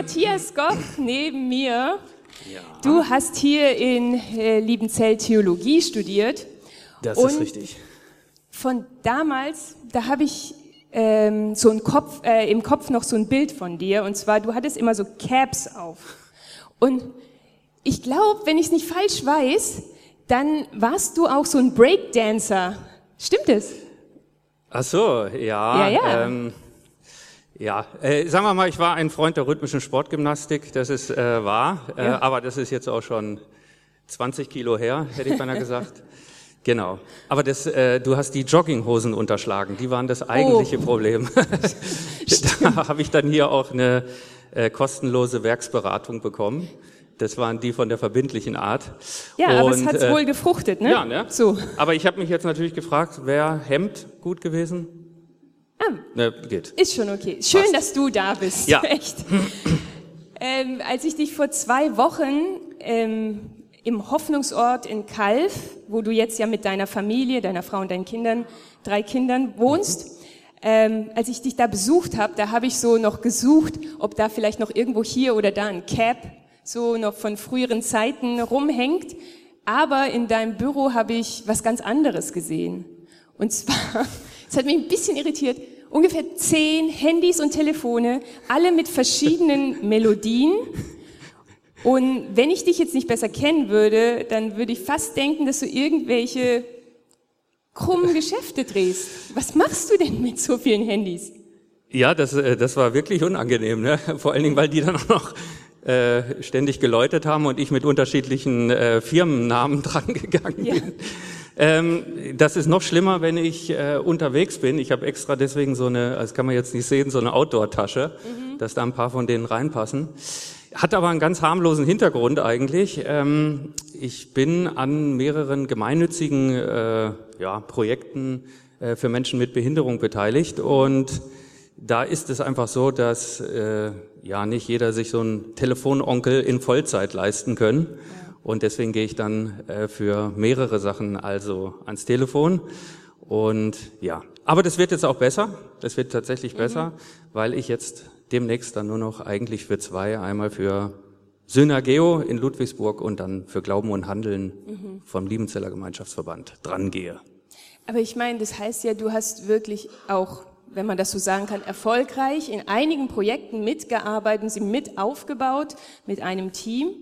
Matthias Goff neben mir. Ja, Du hast hier in äh, Liebenzell Theologie studiert. das und ist richtig. Von damals, da habe ich ähm, so ein Kopf, äh, im Kopf noch so ein Bild von dir. Und zwar, du hattest immer so Caps auf. Und ich glaube, wenn ich es nicht falsch weiß, dann warst du auch so ein Breakdancer. Stimmt es? Ach so, ja. Ja, ja. Ähm, ja, äh, sagen wir mal, ich war ein Freund der rhythmischen Sportgymnastik, das ist äh, wahr, äh, Ja. aber das ist jetzt auch schon 20 Kilo her, hätte ich beinahe gesagt. Genau. Aber das, äh, du hast die Jogginghosen unterschlagen, die waren das eigentliche Oh. Problem. da habe ich dann hier auch eine äh, kostenlose Werksberatung bekommen. Das waren die von der verbindlichen Art. Ja, aber es Und, hat äh, wohl gefruchtet, ne? Ja, ne? So. Aber ich habe mich jetzt natürlich gefragt, wäre Hemd gut gewesen? Ah, Ne, geht. Ist schon okay. Schön, Passt. dass du da bist. Ja. Echt. ähm, als ich dich vor zwei Wochen ähm, im Hoffnungsort in Kalf, wo du jetzt ja mit deiner Familie, deiner Frau und deinen Kindern, drei Kindern wohnst, ähm, als ich dich da besucht habe, da habe ich so noch gesucht, ob da vielleicht noch irgendwo hier oder da ein Cap so noch von früheren Zeiten rumhängt. Aber in deinem Büro habe ich was ganz anderes gesehen. Und zwar, es hat mich ein bisschen irritiert, ungefähr zehn Handys und Telefone, alle mit verschiedenen Melodien. Und wenn ich dich jetzt nicht besser kennen würde, dann würde ich fast denken, dass du irgendwelche krummen Geschäfte drehst. Was machst du denn mit so vielen Handys? Ja, das, äh, das war wirklich unangenehm, ne? vor allen Dingen, weil die dann auch noch äh, ständig geläutet haben und ich mit unterschiedlichen äh, Firmennamen dran gegangen Ja. bin. Ähm, das ist noch schlimmer, wenn ich äh, unterwegs bin. Ich habe extra deswegen so eine, das kann man jetzt nicht sehen, so eine Outdoor-Tasche, dass da ein paar von denen reinpassen. Hat aber einen ganz harmlosen Hintergrund eigentlich. Ähm, ich bin an mehreren gemeinnützigen äh, ja, Projekten äh, für Menschen mit Behinderung beteiligt und da ist es einfach so, dass äh, ja nicht jeder sich so einen Telefononkel in Vollzeit leisten können. Und deswegen gehe ich dann äh, für mehrere Sachen also ans Telefon. Und ja, aber das wird jetzt auch besser. Das wird tatsächlich besser, weil ich jetzt demnächst dann nur noch eigentlich für zwei, einmal für Synergeo in Ludwigsburg und dann für Glauben und Handeln vom Liebenzeller Gemeinschaftsverband dran gehe. Aber ich meine, das heißt ja, du hast wirklich auch, wenn man das so sagen kann, erfolgreich in einigen Projekten mitgearbeitet, sie mit aufgebaut mit einem Team.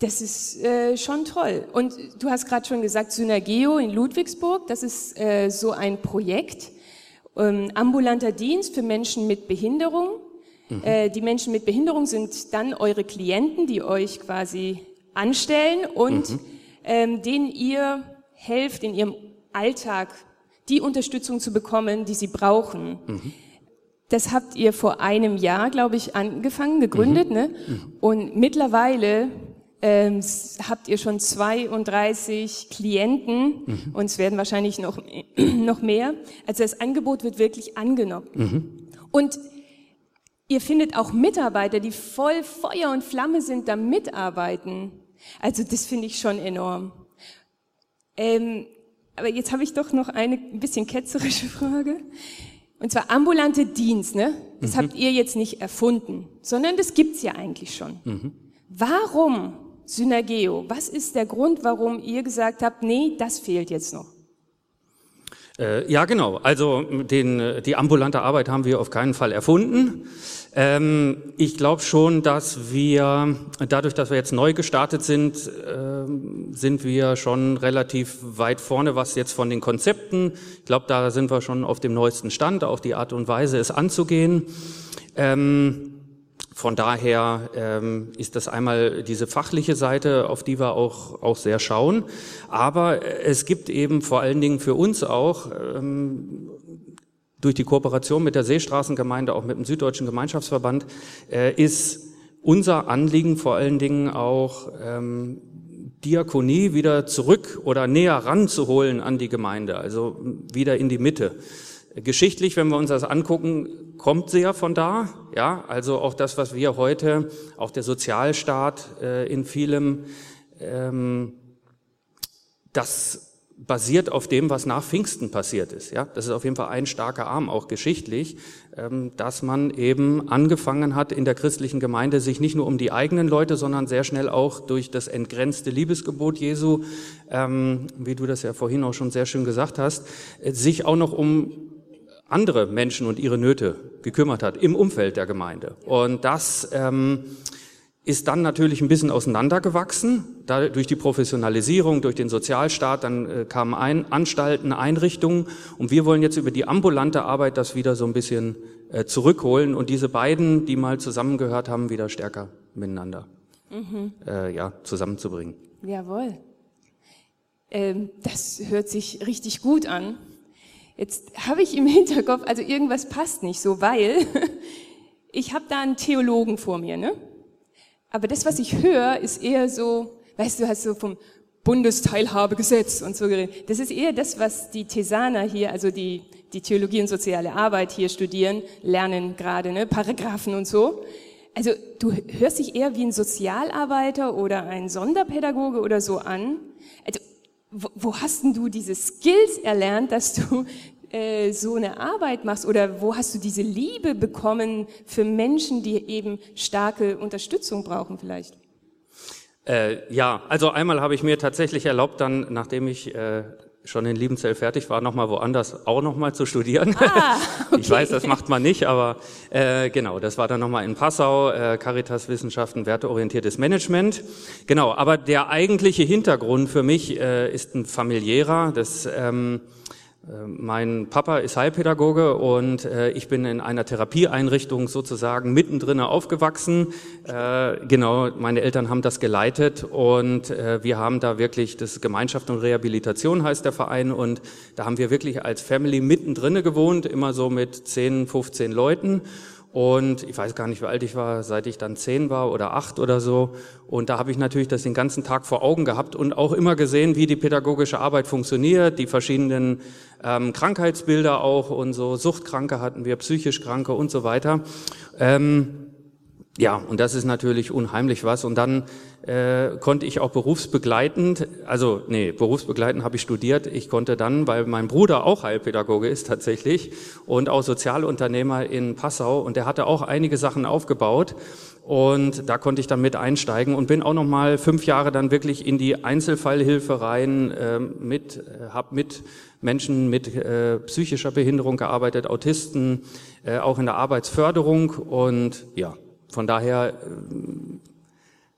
Das ist äh, schon toll. Und du hast gerade schon gesagt, Synergeo in Ludwigsburg, das ist äh, so ein Projekt, ähm, ambulanter Dienst für Menschen mit Behinderung. Äh, die Menschen mit Behinderung sind dann eure Klienten, die euch quasi anstellen und ähm, denen ihr helft in ihrem Alltag die Unterstützung zu bekommen, die sie brauchen. Das habt ihr vor einem Jahr, glaube ich, angefangen, gegründet, ne? Und mittlerweile ähm, habt ihr schon 32 Klienten und es werden wahrscheinlich noch, noch mehr. Also das Angebot wird wirklich angenommen. Und ihr findet auch Mitarbeiter, die voll Feuer und Flamme sind, da mitarbeiten. Also das finde ich schon enorm. Ähm, aber jetzt habe ich doch noch eine ein bisschen ketzerische Frage. Und zwar ambulante Dienst, ne? Das habt ihr jetzt nicht erfunden, sondern das gibt's ja eigentlich schon. Warum Synergeo? Was ist der Grund, warum ihr gesagt habt, nee, das fehlt jetzt noch? Äh, ja, genau. Also den, äh, die ambulante Arbeit haben wir auf keinen Fall erfunden. Ähm, ich glaube schon, dass wir, dadurch, dass wir jetzt neu gestartet sind, ähm, sind wir schon relativ weit vorne, was jetzt von den Konzepten. Ich glaube, da sind wir schon auf dem neuesten Stand, auch die Art und Weise, es anzugehen. Ähm, von daher ähm, ist das einmal diese fachliche Seite, auf die wir auch, auch sehr schauen. Aber es gibt eben vor allen Dingen für uns auch ähm, durch die Kooperation mit der Seestraßengemeinde, auch mit dem Süddeutschen Gemeinschaftsverband, äh, ist unser Anliegen vor allen Dingen auch ähm, Diakonie wieder zurück oder näher ranzuholen an die Gemeinde, also wieder in die Mitte. Geschichtlich, wenn wir uns das angucken, kommt ja von da. Ja, also auch das, was wir heute, auch der Sozialstaat äh, in vielem, ähm, das basiert auf dem, was nach Pfingsten passiert ist. Ja, das ist auf jeden Fall ein starker Arm, auch geschichtlich, ähm, dass man eben angefangen hat, in der christlichen Gemeinde sich nicht nur um die eigenen Leute, sondern sehr schnell auch durch das entgrenzte Liebesgebot Jesu, ähm, wie du das ja vorhin auch schon sehr schön gesagt hast, äh, sich auch noch um andere Menschen und ihre Nöte gekümmert hat im Umfeld der Gemeinde. Und das ähm, ist dann natürlich ein bisschen auseinandergewachsen, da, durch die Professionalisierung, durch den Sozialstaat, dann äh, kamen ein, Anstalten, Einrichtungen und wir wollen jetzt über die ambulante Arbeit das wieder so ein bisschen äh, zurückholen und diese beiden, die mal zusammengehört haben, wieder stärker miteinander mhm. äh, ja, zusammenzubringen. Jawohl. Ähm, das hört sich richtig gut an. Jetzt habe ich im Hinterkopf, also irgendwas passt nicht so, weil ich habe da einen Theologen vor mir, ne? Aber das, was ich höre, ist eher so, weißt du, hast so vom Bundesteilhabegesetz und so geredet. Das ist eher das, was die Thesaner hier, also die, die Theologie und soziale Arbeit hier studieren, lernen gerade, ne? Paragraphen und so. Also du hörst dich eher wie ein Sozialarbeiter oder ein Sonderpädagoge oder so an. Also wo, wo hast denn du diese Skills erlernt, dass du äh, so eine Arbeit machst oder wo hast du diese Liebe bekommen für Menschen, die eben starke Unterstützung brauchen vielleicht? Äh, ja, also einmal habe ich mir tatsächlich erlaubt, dann, nachdem ich äh, schon in Liebenzell fertig war, nochmal woanders auch nochmal zu studieren. Ah, okay. Ich weiß, das macht man nicht, aber äh, genau, das war dann nochmal in Passau, äh, Caritas Wissenschaften, werteorientiertes Management. Genau, aber der eigentliche Hintergrund für mich äh, ist ein familiärer. Das ähm, äh, mein Papa ist Heilpädagoge und äh, ich bin in einer Therapieeinrichtung sozusagen mittendrin aufgewachsen. Äh, genau, meine Eltern haben das geleitet und äh, wir haben da wirklich, das Gemeinschaft und Rehabilitation heißt der Verein und da haben wir wirklich als Family mittendrin gewohnt, immer so mit 10, 15 Leuten. Und ich weiß gar nicht, wie alt ich war, seit ich dann zehn war oder acht oder so. Und da habe ich natürlich das den ganzen Tag vor Augen gehabt und auch immer gesehen, wie die pädagogische Arbeit funktioniert, die verschiedenen ähm, Krankheitsbilder auch und so. Suchtkranke hatten wir, psychisch Kranke und so weiter. Ähm, ja, und das ist natürlich unheimlich was. Und dann äh, konnte ich auch berufsbegleitend, also nee, berufsbegleitend habe ich studiert. Ich konnte dann, weil mein Bruder auch Heilpädagoge ist tatsächlich und auch Sozialunternehmer in Passau und der hatte auch einige Sachen aufgebaut und da konnte ich dann mit einsteigen und bin auch noch mal fünf Jahre dann wirklich in die Einzelfallhilfe rein äh, mit, äh, habe mit Menschen mit äh, psychischer Behinderung gearbeitet, Autisten, äh, auch in der Arbeitsförderung und ja, von daher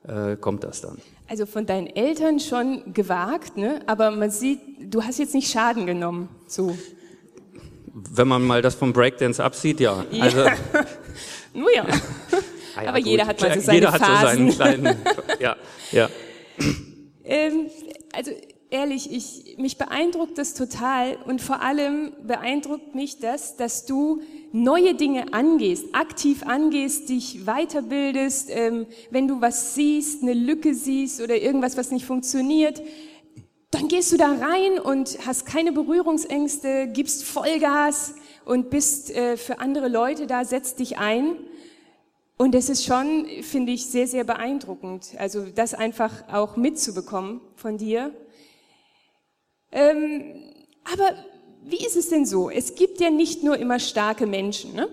äh, kommt das dann. Also von deinen Eltern schon gewagt, ne? aber man sieht, du hast jetzt nicht Schaden genommen. So. Wenn man mal das vom Breakdance absieht, ja. ja. Also, Nur ja. ah ja. aber gut. jeder hat mal so seine jeder Phasen. Hat so seinen kleinen, ja, ja. Ähm, also ehrlich, ich, mich beeindruckt das total und vor allem beeindruckt mich das, dass du neue Dinge angehst, aktiv angehst, dich weiterbildest, ähm, wenn du was siehst, eine Lücke siehst oder irgendwas, was nicht funktioniert, dann gehst du da rein und hast keine Berührungsängste, gibst Vollgas und bist äh, für andere Leute da, setzt dich ein. Und es ist schon, finde ich, sehr, sehr beeindruckend. Also das einfach auch mitzubekommen von dir. Ähm, aber wie ist es denn so? Es gibt ja nicht nur immer starke Menschen, ne?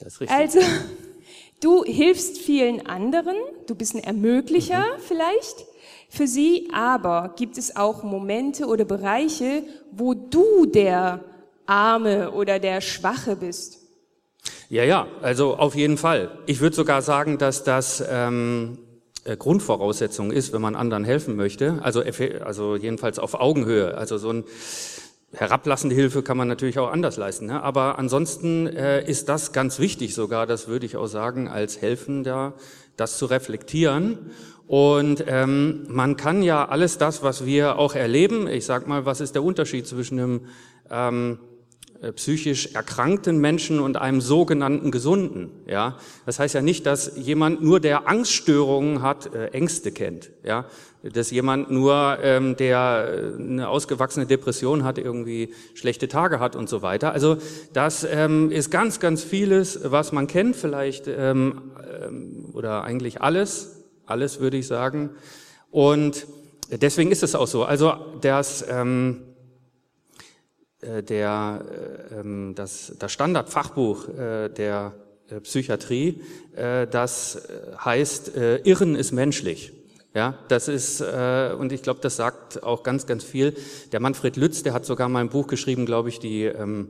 Das ist richtig. Also, du hilfst vielen anderen, du bist ein Ermöglicher mhm. vielleicht für sie, aber gibt es auch Momente oder Bereiche, wo du der Arme oder der Schwache bist? Ja, ja, also auf jeden Fall. Ich würde sogar sagen, dass das ähm, äh, Grundvoraussetzung ist, wenn man anderen helfen möchte. Also, also jedenfalls auf Augenhöhe. Also so ein herablassende Hilfe kann man natürlich auch anders leisten. Ne? Aber ansonsten äh, ist das ganz wichtig sogar, das würde ich auch sagen, als Helfender, das zu reflektieren. Und ähm, man kann ja alles das, was wir auch erleben, ich sag mal, was ist der Unterschied zwischen einem ähm, äh, psychisch erkrankten Menschen und einem sogenannten Gesunden. Ja, das heißt ja nicht, dass jemand nur der Angststörungen hat, äh, Ängste kennt. Ja, dass jemand nur, ähm, der äh, eine ausgewachsene Depression hat, irgendwie schlechte Tage hat und so weiter. Also das ähm, ist ganz, ganz vieles, was man kennt, vielleicht ähm, ähm, oder eigentlich alles, alles würde ich sagen. Und deswegen ist es auch so. Also das ähm, äh, der, äh, ähm, das, das Standardfachbuch äh, der Psychiatrie, das heißt, Irren ist menschlich. Ja, das ist, und ich glaube, das sagt auch ganz, ganz viel. Der Manfred Lütz, der hat sogar mal ein Buch geschrieben, glaube ich, die ähm,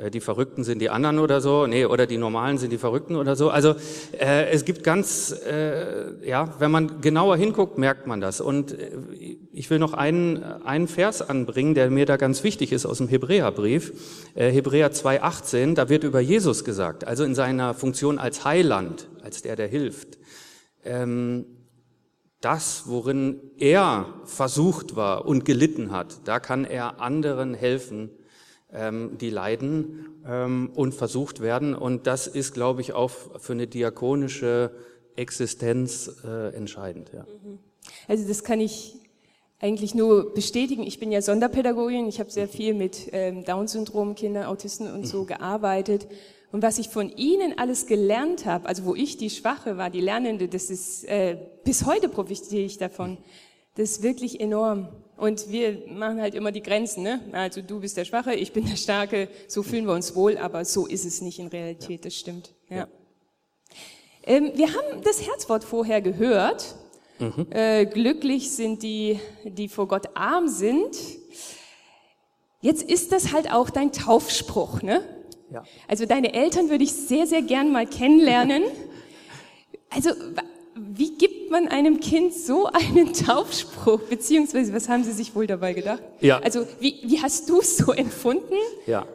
äh, die Verrückten sind die anderen oder so, nee, oder die Normalen sind die Verrückten oder so. Also äh, es gibt ganz, äh, ja, wenn man genauer hinguckt, merkt man das. Und äh, ich will noch einen, einen Vers anbringen, der mir da ganz wichtig ist aus dem Hebräerbrief, äh, Hebräer 2,18, da wird über Jesus gesagt, also in seiner Funktion als Heiland, als der, der hilft. Ähm, das, worin er versucht war und gelitten hat, da kann er anderen helfen, ähm, die leiden ähm, und versucht werden. Und das ist, glaube ich, auch für eine diakonische Existenz äh, entscheidend. Ja. Mhm. Also das kann ich eigentlich nur bestätigen. Ich bin ja Sonderpädagogin. Ich habe sehr viel mit ähm, Down-Syndrom, Kindern, Autisten und so mhm. gearbeitet. Und was ich von Ihnen alles gelernt habe, also wo ich die Schwache war, die Lernende, das ist, äh, bis heute profitiere ich davon. Das ist wirklich enorm. Und wir machen halt immer die Grenzen. Ne? Also du bist der Schwache, ich bin der Starke. So fühlen wir uns wohl, aber so ist es nicht in Realität. Das stimmt. Ja. Ähm, wir haben das Herzwort vorher gehört. Mhm. Äh, glücklich sind die, die vor Gott arm sind. Jetzt ist das halt auch dein Taufspruch, ne? Ja. Also deine Eltern würde ich sehr, sehr gern mal kennenlernen. Also wie gibt man einem Kind so einen Taufspruch? Beziehungsweise, was haben Sie sich wohl dabei gedacht? Ja. Also, wie, wie hast du es so empfunden? Ja.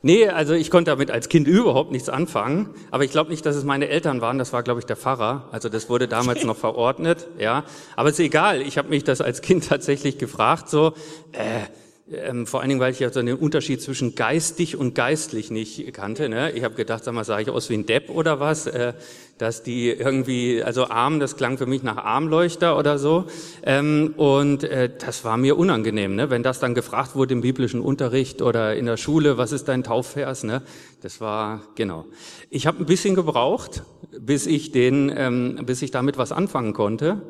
Nee, also ich konnte damit als Kind überhaupt nichts anfangen, aber ich glaube nicht, dass es meine Eltern waren, das war, glaube ich, der Pfarrer. Also das wurde damals noch verordnet, ja. Aber ist egal, ich habe mich das als Kind tatsächlich gefragt, so, äh, ähm, vor allen Dingen, weil ich ja so den Unterschied zwischen geistig und geistlich nicht kannte. Ne? Ich habe gedacht, sag mal, sah ich aus wie ein Depp oder was? Äh, dass die irgendwie, also Arm, das klang für mich nach Armleuchter oder so. Ähm, und äh, das war mir unangenehm, ne? wenn das dann gefragt wurde im biblischen Unterricht oder in der Schule, was ist dein Taufvers? Ne? Das war, genau. Ich habe ein bisschen gebraucht, bis ich den, ähm, bis ich damit was anfangen konnte.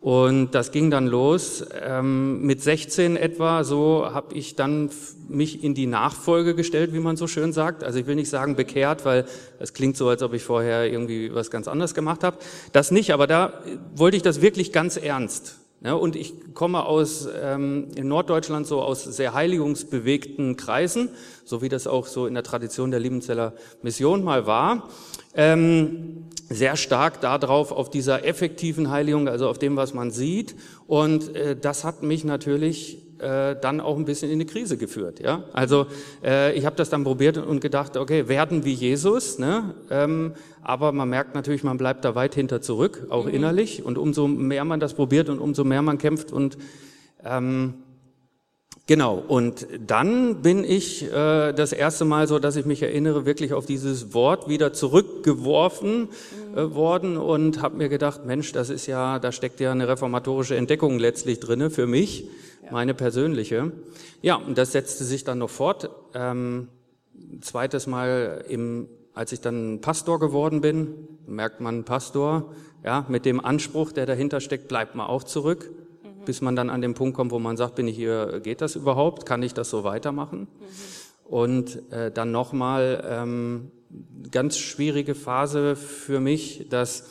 Und das ging dann los. Ähm, mit 16 etwa, so habe ich dann mich in die Nachfolge gestellt, wie man so schön sagt. Also ich will nicht sagen bekehrt, weil es klingt so, als ob ich vorher irgendwie was ganz anderes gemacht habe. Das nicht, aber da wollte ich das wirklich ganz ernst. Ja, und ich komme aus ähm, in Norddeutschland so aus sehr heiligungsbewegten Kreisen, so wie das auch so in der Tradition der Liebenzeller Mission mal war. Ähm, sehr stark darauf, auf dieser effektiven Heiligung, also auf dem, was man sieht. Und äh, das hat mich natürlich äh, dann auch ein bisschen in eine Krise geführt. Ja? Also äh, ich habe das dann probiert und gedacht, okay, werden wie Jesus, ne? ähm, aber man merkt natürlich, man bleibt da weit hinter zurück, auch mhm. innerlich. Und umso mehr man das probiert und umso mehr man kämpft und ähm, Genau, und dann bin ich äh, das erste Mal so, dass ich mich erinnere, wirklich auf dieses Wort wieder zurückgeworfen äh, worden und habe mir gedacht, Mensch, das ist ja, da steckt ja eine reformatorische Entdeckung letztlich drinne für mich, ja. meine persönliche. Ja, und das setzte sich dann noch fort. Ähm, zweites Mal, im, als ich dann Pastor geworden bin, merkt man Pastor, ja, mit dem Anspruch, der dahinter steckt, bleibt man auch zurück bis man dann an den Punkt kommt, wo man sagt, bin ich hier, geht das überhaupt? Kann ich das so weitermachen? Mhm. Und äh, dann nochmal ähm, ganz schwierige Phase für mich, dass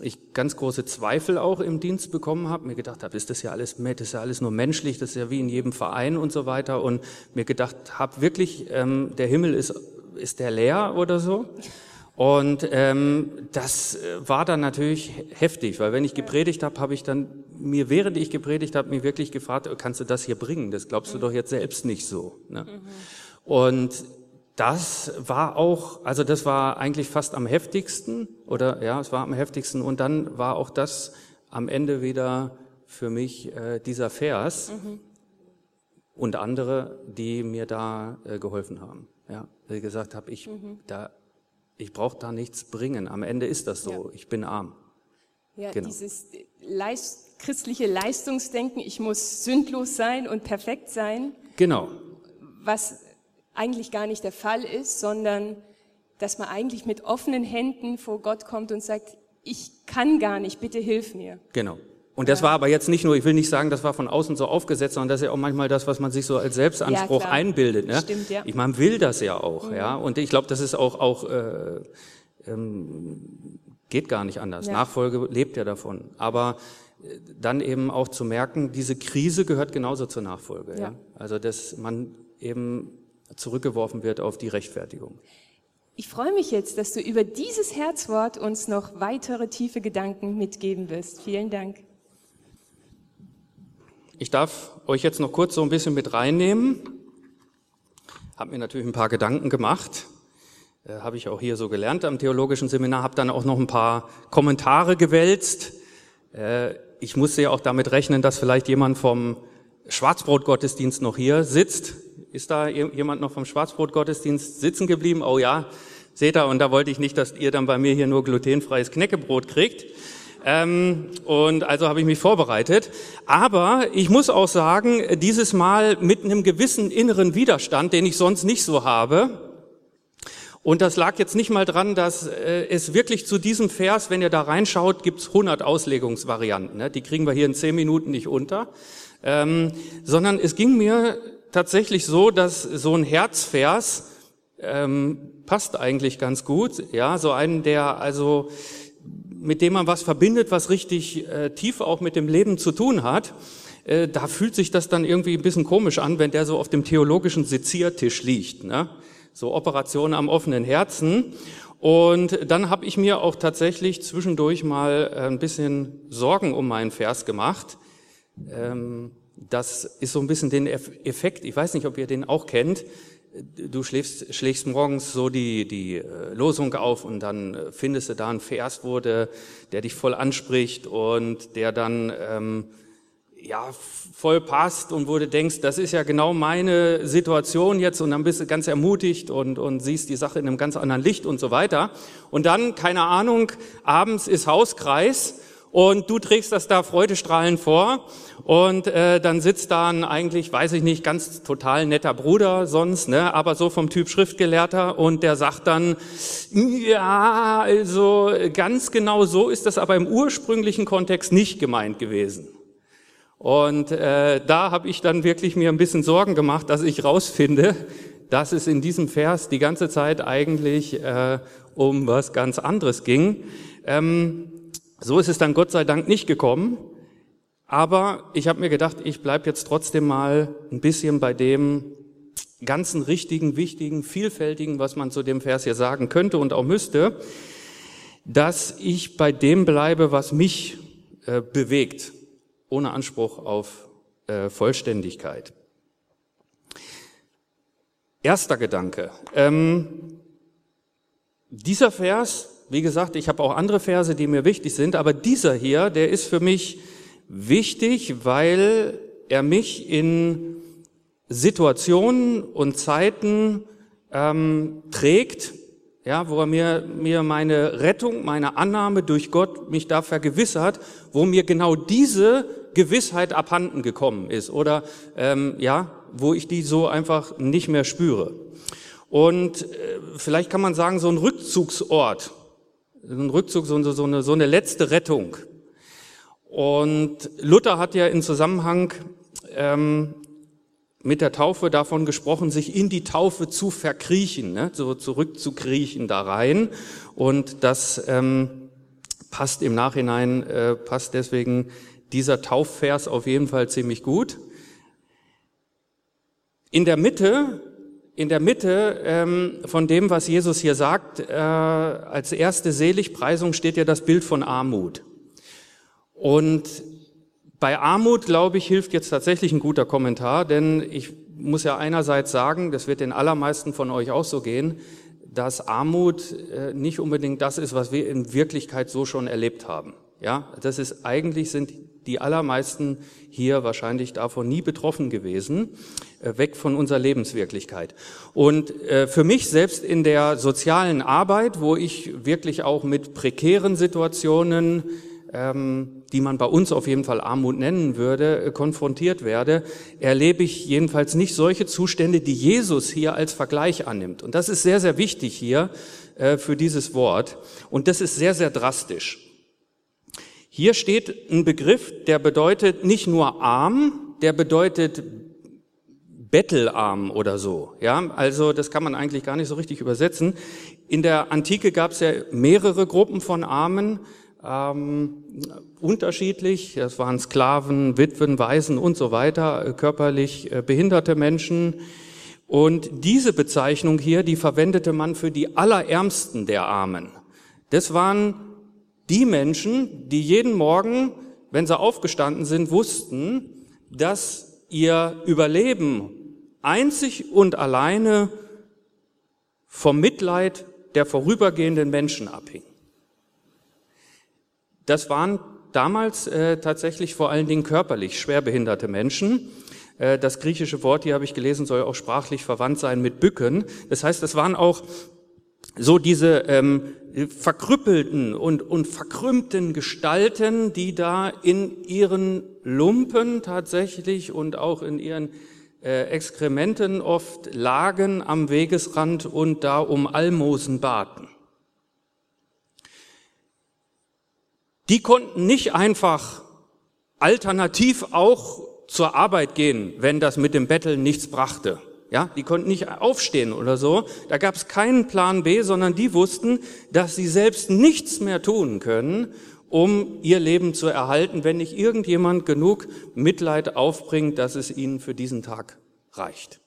ich ganz große Zweifel auch im Dienst bekommen habe, mir gedacht habe, ist das ja alles das ist ja alles nur menschlich, das ist ja wie in jedem Verein und so weiter und mir gedacht habe, wirklich, ähm, der Himmel ist, ist der leer oder so? Und ähm, das äh, war dann natürlich heftig, weil wenn ich gepredigt habe, habe ich dann mir, während ich gepredigt habe, mich wirklich gefragt, kannst du das hier bringen? Das glaubst du doch jetzt selbst nicht so. Ne? Mhm. Und das war auch, also das war eigentlich fast am heftigsten, oder ja, es war am heftigsten. Und dann war auch das am Ende wieder für mich äh, dieser Vers. Mhm. und andere, die mir da äh, geholfen haben. Ja, wie gesagt habe, ich mhm. da, ich brauche da nichts bringen. Am Ende ist das so. Ja. Ich bin arm. Ja, genau. dieses Leist christliche Leistungsdenken, ich muss sündlos sein und perfekt sein. Genau. Was eigentlich gar nicht der Fall ist, sondern dass man eigentlich mit offenen Händen vor Gott kommt und sagt, ich kann gar nicht, bitte hilf mir. Genau. Und das war aber jetzt nicht nur, ich will nicht sagen, das war von außen so aufgesetzt, sondern das ist ja auch manchmal das, was man sich so als Selbstanspruch ja, einbildet. Ne? Stimmt, ja. Ich meine, will das ja auch, mhm. ja. Und ich glaube, das ist auch, auch äh, ähm, geht gar nicht anders. Ja. Nachfolge lebt ja davon. Aber äh, dann eben auch zu merken, diese Krise gehört genauso zur Nachfolge. Ja. ja? Also dass man eben zurückgeworfen wird auf die Rechtfertigung. Ich freue mich jetzt, dass du über dieses Herzwort uns noch weitere tiefe Gedanken mitgeben wirst. Vielen Dank. Ich darf euch jetzt noch kurz so ein bisschen mit reinnehmen. Habe mir natürlich ein paar Gedanken gemacht. Äh, habe ich auch hier so gelernt am theologischen Seminar. Habe dann auch noch ein paar Kommentare gewälzt. Äh, ich musste ja auch damit rechnen, dass vielleicht jemand vom Schwarzbrotgottesdienst noch hier sitzt. Ist da jemand noch vom Schwarzbrotgottesdienst sitzen geblieben? Oh ja, seht ihr, und da wollte ich nicht, dass ihr dann bei mir hier nur glutenfreies Knäckebrot kriegt. Ähm, und also habe ich mich vorbereitet. Aber ich muss auch sagen, dieses Mal mit einem gewissen inneren Widerstand, den ich sonst nicht so habe. Und das lag jetzt nicht mal dran, dass äh, es wirklich zu diesem Vers, wenn ihr da reinschaut, gibt's 100 Auslegungsvarianten. Ne? Die kriegen wir hier in 10 Minuten nicht unter. Ähm, sondern es ging mir tatsächlich so, dass so ein Herzvers ähm, passt eigentlich ganz gut. Ja, so einen, der also mit dem man was verbindet, was richtig äh, tief auch mit dem Leben zu tun hat, äh, da fühlt sich das dann irgendwie ein bisschen komisch an, wenn der so auf dem theologischen Seziertisch liegt. Ne? So Operationen am offenen Herzen. Und dann habe ich mir auch tatsächlich zwischendurch mal äh, ein bisschen Sorgen um meinen Vers gemacht. Ähm, das ist so ein bisschen den Effekt, ich weiß nicht, ob ihr den auch kennt, du schläfst, schlägst morgens so die, die äh, Losung auf und dann äh, findest du da einen Vers, wurde, der dich voll anspricht und der dann ähm, ja voll passt und wo du denkst, das ist ja genau meine Situation jetzt und dann bist du ganz ermutigt und, und siehst die Sache in einem ganz anderen Licht und so weiter. Und dann, keine Ahnung, abends ist Hauskreis und du trägst das da freudestrahlend vor und äh, dann sitzt da ein eigentlich, weiß ich nicht, ganz total netter Bruder sonst, ne, aber so vom Typ Schriftgelehrter und der sagt dann, ja, also ganz genau so ist das aber im ursprünglichen Kontext nicht gemeint gewesen. Und äh, da habe ich dann wirklich mir ein bisschen Sorgen gemacht, dass ich rausfinde, dass es in diesem Vers die ganze Zeit eigentlich äh, um was ganz anderes ging. Ähm, so ist es dann Gott sei Dank nicht gekommen. Aber ich habe mir gedacht, ich bleibe jetzt trotzdem mal ein bisschen bei dem ganzen richtigen, wichtigen, vielfältigen, was man zu dem Vers hier sagen könnte und auch müsste, dass ich bei dem bleibe, was mich äh, bewegt, ohne Anspruch auf äh, Vollständigkeit. Erster Gedanke. Ähm, dieser Vers wie gesagt, ich habe auch andere Verse, die mir wichtig sind, aber dieser hier, der ist für mich wichtig, weil er mich in Situationen und Zeiten ähm, trägt, ja, wo er mir, mir meine Rettung, meine Annahme durch Gott mich da vergewissert, wo mir genau diese Gewissheit abhanden gekommen ist oder ähm, ja, wo ich die so einfach nicht mehr spüre. Und äh, vielleicht kann man sagen, so ein Rückzugsort, ein Rückzug, so, so, eine, so eine letzte Rettung. Und Luther hat ja in Zusammenhang ähm, mit der Taufe davon gesprochen, sich in die Taufe zu verkriechen, ne? so zurückzukriechen da rein. Und das ähm, passt im Nachhinein, äh, passt deswegen dieser Taufvers auf jeden Fall ziemlich gut. In der Mitte in der Mitte ähm, von dem, was Jesus hier sagt, äh, als erste Seligpreisung steht ja das Bild von Armut. Und bei Armut, glaube ich, hilft jetzt tatsächlich ein guter Kommentar, denn ich muss ja einerseits sagen, das wird den allermeisten von euch auch so gehen, dass Armut äh, nicht unbedingt das ist, was wir in Wirklichkeit so schon erlebt haben. Ja, das ist eigentlich sind die allermeisten hier wahrscheinlich davon nie betroffen gewesen, äh, weg von unserer Lebenswirklichkeit. Und äh, für mich selbst in der sozialen Arbeit, wo ich wirklich auch mit prekären Situationen ähm, die man bei uns auf jeden Fall Armut nennen würde, äh, konfrontiert werde, erlebe ich jedenfalls nicht solche Zustände, die Jesus hier als Vergleich annimmt. Und das ist sehr, sehr wichtig hier für dieses Wort. Und das ist sehr, sehr drastisch. Hier steht ein Begriff, der bedeutet nicht nur arm, der bedeutet bettelarm oder so. Ja, also das kann man eigentlich gar nicht so richtig übersetzen. In der Antike gab es ja mehrere Gruppen von Armen ähm, unterschiedlich. Es waren Sklaven, Witwen, Waisen und so weiter, äh, körperlich äh, behinderte Menschen. Und diese Bezeichnung hier, die verwendete man für die Allerärmsten der Armen. Das waren die Menschen, die jeden Morgen, wenn sie aufgestanden sind, wussten, dass ihr Überleben einzig und alleine vom Mitleid der vorübergehenden Menschen abhing. Das waren damals äh, tatsächlich vor allen Dingen körperlich schwerbehinderte Menschen. Äh, das griechische Wort, hier habe ich gelesen, soll auch sprachlich verwandt sein mit Bücken. Das heißt, es waren auch so diese ähm, verkrüppelten und, und verkrümmten Gestalten, die da in ihren Lumpen tatsächlich und auch in ihren äh, Exkrementen oft lagen am Wegesrand und da um Almosen baten. die konnten nicht einfach alternativ auch zur Arbeit gehen, wenn das mit dem Betteln nichts brachte. Ja, die konnten nicht aufstehen oder so. Da gab es keinen Plan B, sondern die wussten, dass sie selbst nichts mehr tun können, um ihr Leben zu erhalten, wenn nicht irgendjemand genug Mitleid aufbringt, dass es ihnen für diesen Tag reicht.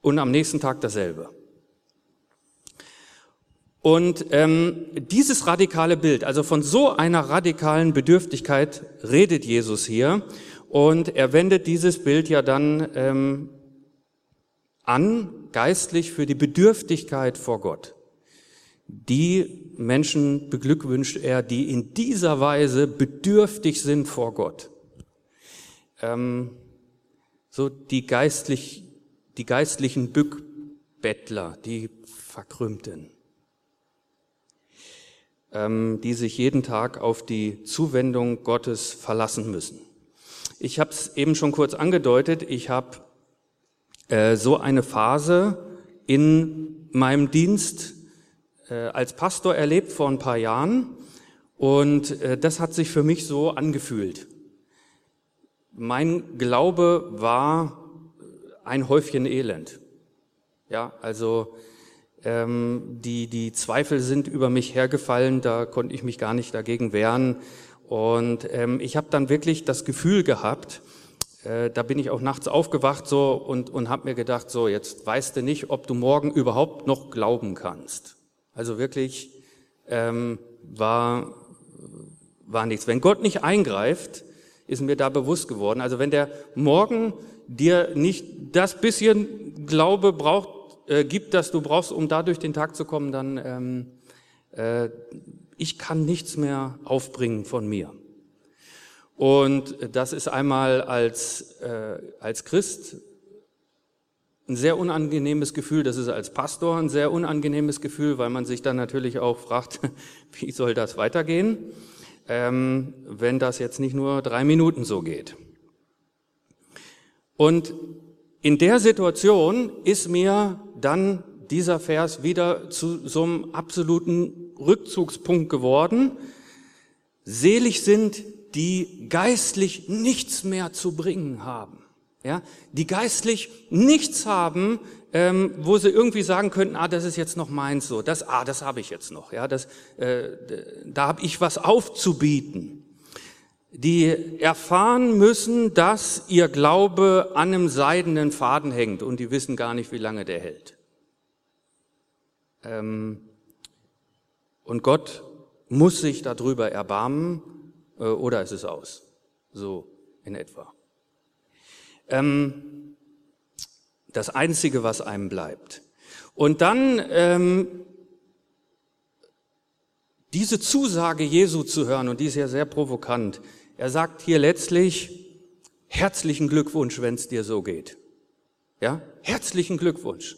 Und am nächsten Tag dasselbe. Und ähm, dieses radikale Bild, also von so einer radikalen Bedürftigkeit redet Jesus hier. Und er wendet dieses Bild ja dann ähm, an, geistlich für die Bedürftigkeit vor Gott. Die Menschen beglückwünscht er, die in dieser Weise bedürftig sind vor Gott. Ähm, so die geistlich, die geistlichen Bückbettler, die Verkrümmten ähm, die sich jeden Tag auf die Zuwendung Gottes verlassen müssen. Ich habe es eben schon kurz angedeutet, ich habe äh, so eine Phase in meinem Dienst äh, als Pastor erlebt vor ein paar Jahren und äh, das hat sich für mich so angefühlt. Mein Glaube war ein Häufchen Elend. Ja, also ähm, die, die Zweifel sind über mich hergefallen, da konnte ich mich gar nicht dagegen wehren. Und ähm, ich habe dann wirklich das Gefühl gehabt, äh, da bin ich auch nachts aufgewacht so und, und habe mir gedacht, so jetzt weißt du nicht, ob du morgen überhaupt noch glauben kannst. Also wirklich ähm, war, war nichts. Wenn Gott nicht eingreift, ist mir da bewusst geworden. Also wenn der morgen dir nicht das bisschen Glaube braucht, äh, gibt, das du brauchst, um da durch den Tag zu kommen, dann ähm, äh, ich kann nichts mehr aufbringen von mir. Und das ist einmal als, äh, als Christ ein sehr unangenehmes Gefühl, das ist als Pastor ein sehr unangenehmes Gefühl, weil man sich dann natürlich auch fragt, wie soll das weitergehen, ähm, wenn das jetzt nicht nur drei Minuten so geht. Und in der Situation ist mir dann dieser Vers wieder zu so einem absoluten Rückzugspunkt geworden. Selig sind, die geistlich nichts mehr zu bringen haben. Ja, die geistlich nichts haben, ähm, wo sie irgendwie sagen könnten, ah, das ist jetzt noch meins so, das, ah, das habe ich jetzt noch, ja, das, äh, da habe ich was aufzubieten die erfahren müssen, dass ihr Glaube an einem seidenen Faden hängt und die wissen gar nicht, wie lange der hält. Ähm, und Gott muss sich darüber erbarmen äh, oder es ist aus. So in etwa. Ähm, das Einzige, was einem bleibt. Und dann ähm, diese Zusage Jesu zu hören, und die ist ja sehr provokant. Er sagt hier letztlich, herzlichen Glückwunsch, wenn es dir so geht. Ja, herzlichen Glückwunsch.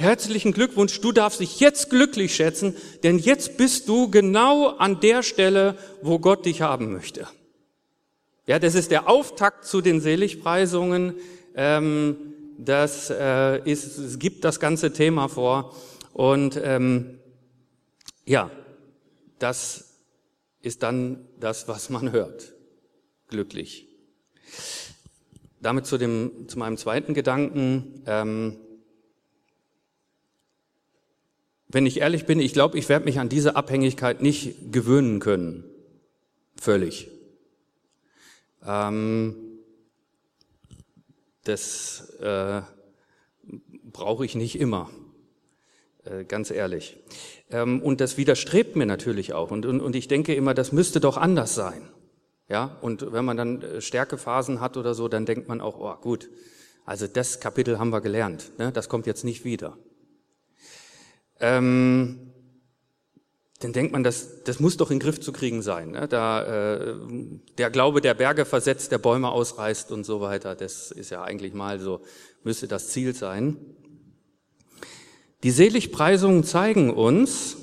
Herzlichen Glückwunsch, du darfst dich jetzt glücklich schätzen, denn jetzt bist du genau an der Stelle, wo Gott dich haben möchte. Ja, das ist der Auftakt zu den Seligpreisungen. Ähm, das äh, ist, es gibt das ganze Thema vor. Und ähm, ja, das ist dann das, was man hört. Glücklich. Damit zu, dem, zu meinem zweiten Gedanken. Ähm, wenn ich ehrlich bin, ich glaube, ich werde mich an diese Abhängigkeit nicht gewöhnen können. Völlig. Ähm, das äh, brauche ich nicht immer, äh, ganz ehrlich. Ähm, und das widerstrebt mir natürlich auch. Und, und, und ich denke immer, das müsste doch anders sein. Ja, und wenn man dann äh, Stärkephasen hat oder so, dann denkt man auch, oh gut, also das Kapitel haben wir gelernt, ne? das kommt jetzt nicht wieder. Ähm, dann denkt man, das, das muss doch in den Griff zu kriegen sein. Ne? Da, äh, der Glaube der Berge versetzt, der Bäume ausreißt und so weiter, das ist ja eigentlich mal so, müsste das Ziel sein. Die Seligpreisungen zeigen uns,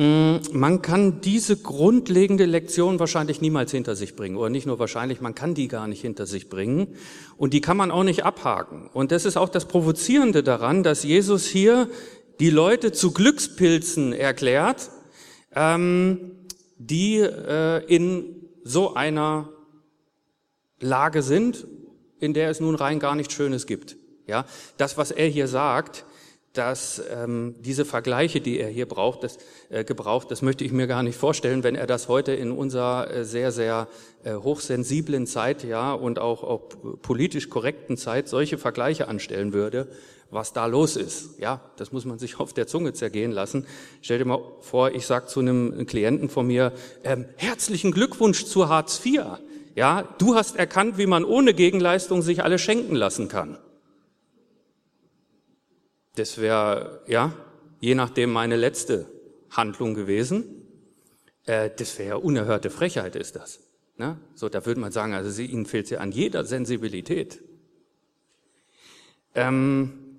Mm, man kann diese grundlegende Lektion wahrscheinlich niemals hinter sich bringen. Oder nicht nur wahrscheinlich, man kann die gar nicht hinter sich bringen. Und die kann man auch nicht abhaken. Und das ist auch das Provozierende daran, dass Jesus hier die Leute zu Glückspilzen erklärt, ähm, die äh, in so einer Lage sind, in der es nun rein gar nichts Schönes gibt. Ja, das, was er hier sagt, dass ähm, diese Vergleiche, die er hier braucht, das, äh, gebraucht, das möchte ich mir gar nicht vorstellen, wenn er das heute in unserer äh, sehr, sehr äh, hochsensiblen Zeit, ja, und auch, auch politisch korrekten Zeit solche Vergleiche anstellen würde, was da los ist. Ja, das muss man sich auf der Zunge zergehen lassen. Stell dir mal vor, ich sage zu einem Klienten von mir, ähm, herzlichen Glückwunsch zu Hartz IV. Ja, du hast erkannt, wie man ohne Gegenleistung sich alles schenken lassen kann. Das wäre, ja, je nachdem meine letzte Handlung gewesen. Äh, das wäre unerhörte Frechheit, ist das. Ne? So, da würde man sagen, also sie, Ihnen fehlt ja an jeder Sensibilität. Ähm,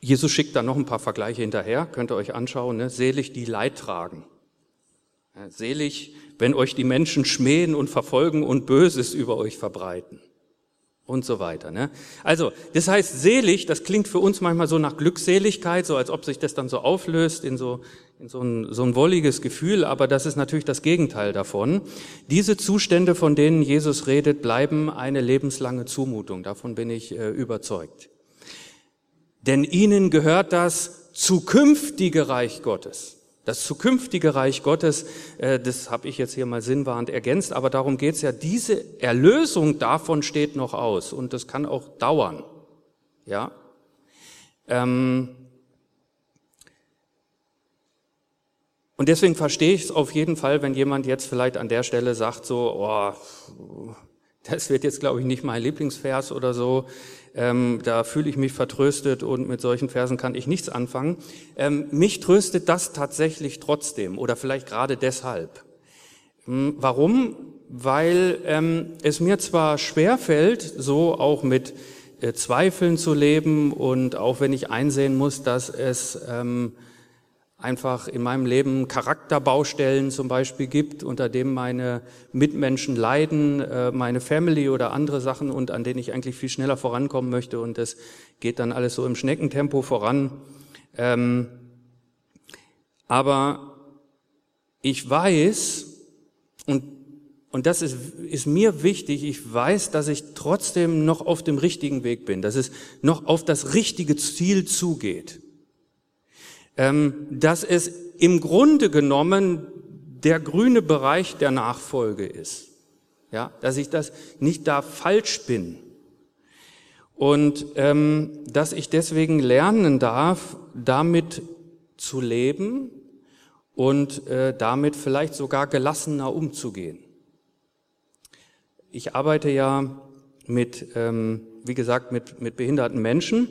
Jesus schickt da noch ein paar Vergleiche hinterher, könnt ihr euch anschauen. Ne? Selig die Leid tragen. Selig, wenn euch die Menschen schmähen und verfolgen und Böses über euch verbreiten und so weiter. Ne? Also, das heißt, selig, das klingt für uns manchmal so nach Glückseligkeit, so als ob sich das dann so auflöst in so, in so ein, so ein wolliges Gefühl, aber das ist natürlich das Gegenteil davon. Diese Zustände, von denen Jesus redet, bleiben eine lebenslange Zumutung, davon bin ich äh, überzeugt. Denn ihnen gehört das zukünftige Reich Gottes. Das zukünftige Reich Gottes, äh, das habe ich jetzt hier mal sinnwahrend ergänzt, aber darum geht's ja, diese Erlösung davon steht noch aus und das kann auch dauern. Ja. Ähm und deswegen verstehe ich es auf jeden Fall, wenn jemand jetzt vielleicht an der Stelle sagt, so, oh, das wird jetzt, glaube ich, nicht mein Lieblingsvers oder so. Ähm, da fühle ich mich vertröstet und mit solchen Versen kann ich nichts anfangen. Ähm, mich tröstet das tatsächlich trotzdem oder vielleicht gerade deshalb. Hm, warum? Weil ähm, es mir zwar schwer fällt, so auch mit äh, Zweifeln zu leben und auch wenn ich einsehen muss, dass es ähm, einfach in meinem Leben Charakterbaustellen zum Beispiel gibt, unter dem meine Mitmenschen leiden, äh, meine Family oder andere Sachen und an denen ich eigentlich viel schneller vorankommen möchte und das geht dann alles so im Schneckentempo voran. Ähm, aber ich weiß, und, und das ist, ist mir wichtig, ich weiß, dass ich trotzdem noch auf dem richtigen Weg bin, dass es noch auf das richtige Ziel zugeht dass es im Grunde genommen der grüne Bereich der Nachfolge ist. Ja, dass ich das nicht da falsch bin. Und ähm, dass ich deswegen lernen darf, damit zu leben und äh, damit vielleicht sogar gelassener umzugehen. Ich arbeite ja mit, ähm, wie gesagt, mit, mit behinderten Menschen.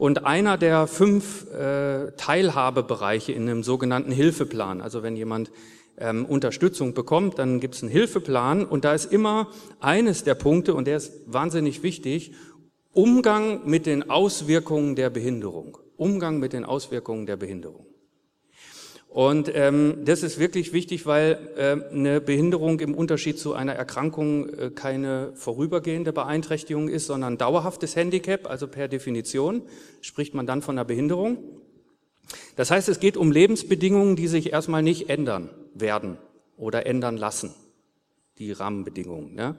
Und einer der fünf äh, Teilhabebereiche in einem sogenannten Hilfeplan, also wenn jemand ähm, Unterstützung bekommt, dann gibt es einen Hilfeplan und da ist immer eines der Punkte, und der ist wahnsinnig wichtig, Umgang mit den Auswirkungen der Behinderung. Umgang mit den Auswirkungen der Behinderung. Und ähm, das ist wirklich wichtig, weil äh, eine Behinderung im Unterschied zu einer Erkrankung äh, keine vorübergehende Beeinträchtigung ist, sondern dauerhaftes Handicap, also per Definition spricht man dann von einer Behinderung. Das heißt, es geht um Lebensbedingungen, die sich erstmal nicht ändern werden oder ändern lassen, die Rahmenbedingungen. Ne?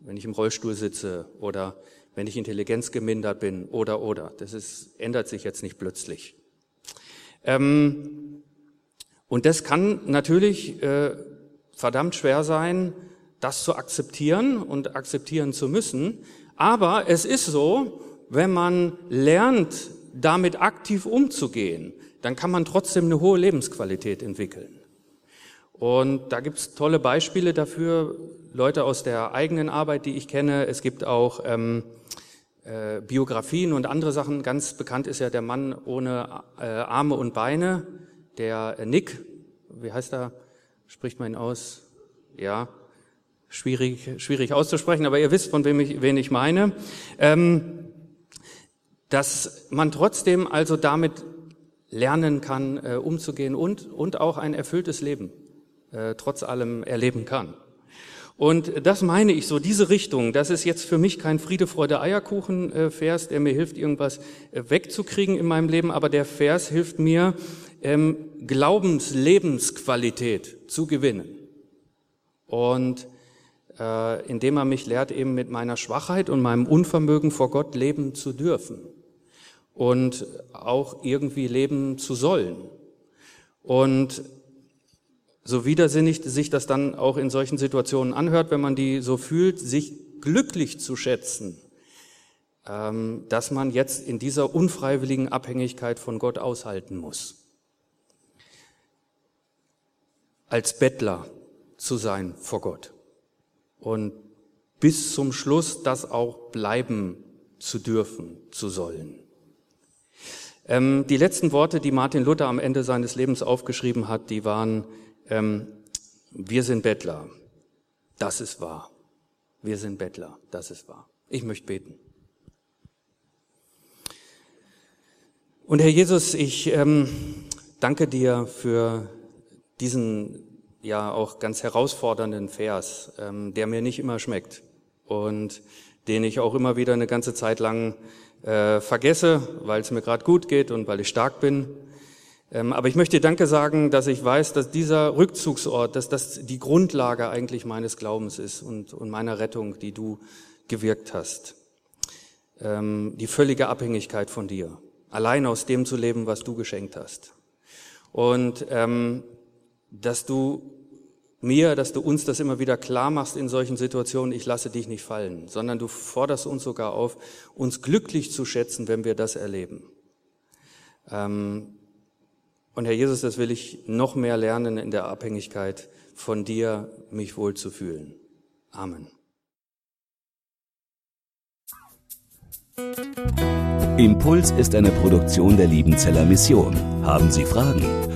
Wenn ich im Rollstuhl sitze oder wenn ich intelligenzgemindert bin oder oder. Das ist, ändert sich jetzt nicht plötzlich. Ähm, und das kann natürlich äh, verdammt schwer sein, das zu akzeptieren und akzeptieren zu müssen. Aber es ist so, wenn man lernt, damit aktiv umzugehen, dann kann man trotzdem eine hohe Lebensqualität entwickeln. Und da gibt's tolle Beispiele dafür, Leute aus der eigenen Arbeit, die ich kenne. Es gibt auch ähm, äh, Biografien und andere Sachen. Ganz bekannt ist ja der Mann ohne äh, Arme und Beine, der Nick, wie heißt er, spricht man ihn aus? Ja, schwierig, schwierig auszusprechen, aber ihr wisst, von wem ich, wen ich meine. Ähm, dass man trotzdem also damit lernen kann, äh, umzugehen und, und auch ein erfülltes Leben äh, trotz allem erleben kann. Und das meine ich so, diese Richtung, das ist jetzt für mich kein Friede, Freude, Eierkuchen-Vers, der mir hilft, irgendwas äh, wegzukriegen in meinem Leben, aber der Vers hilft mir, ähm, Glaubenslebensqualität zu gewinnen. Und äh, indem er mich lehrt, eben mit meiner Schwachheit und meinem Unvermögen vor Gott leben zu dürfen und auch irgendwie leben zu sollen. Und so widersinnig sich das dann auch in solchen Situationen anhört, wenn man die so fühlt, sich glücklich zu schätzen, ähm, dass man jetzt in dieser unfreiwilligen Abhängigkeit von Gott aushalten muss. Als Bettler zu sein vor Gott und bis zum Schluss das auch bleiben zu dürfen, zu sollen. Ähm, die letzten Worte, die Martin Luther am Ende seines Lebens aufgeschrieben hat, die waren, ähm, wir sind Bettler. Das ist wahr. Wir sind Bettler. Das ist wahr. Ich möchte beten. Und Herr Jesus, ich ähm, danke dir für diesen ja auch ganz herausfordernden Vers, ähm, der mir nicht immer schmeckt und den ich auch immer wieder eine ganze Zeit lang äh, vergesse, weil es mir gerade gut geht und weil ich stark bin. Ähm, aber ich möchte Danke sagen, dass ich weiß, dass dieser Rückzugsort, dass das die Grundlage eigentlich meines Glaubens ist und, und meiner Rettung, die du gewirkt hast. Ähm, die völlige Abhängigkeit von dir. Allein aus dem zu leben, was du geschenkt hast. Und ähm, dass du mir, dass du uns das immer wieder klar machst in solchen Situationen, ich lasse dich nicht fallen, sondern du forderst uns sogar auf, uns glücklich zu schätzen, wenn wir das erleben. Ähm, und Herr Jesus, das will ich noch mehr lernen in der Abhängigkeit von dir, mich wohl zu fühlen. Amen. Impuls ist eine Produktion der Liebenzeller Mission. Haben Sie Fragen?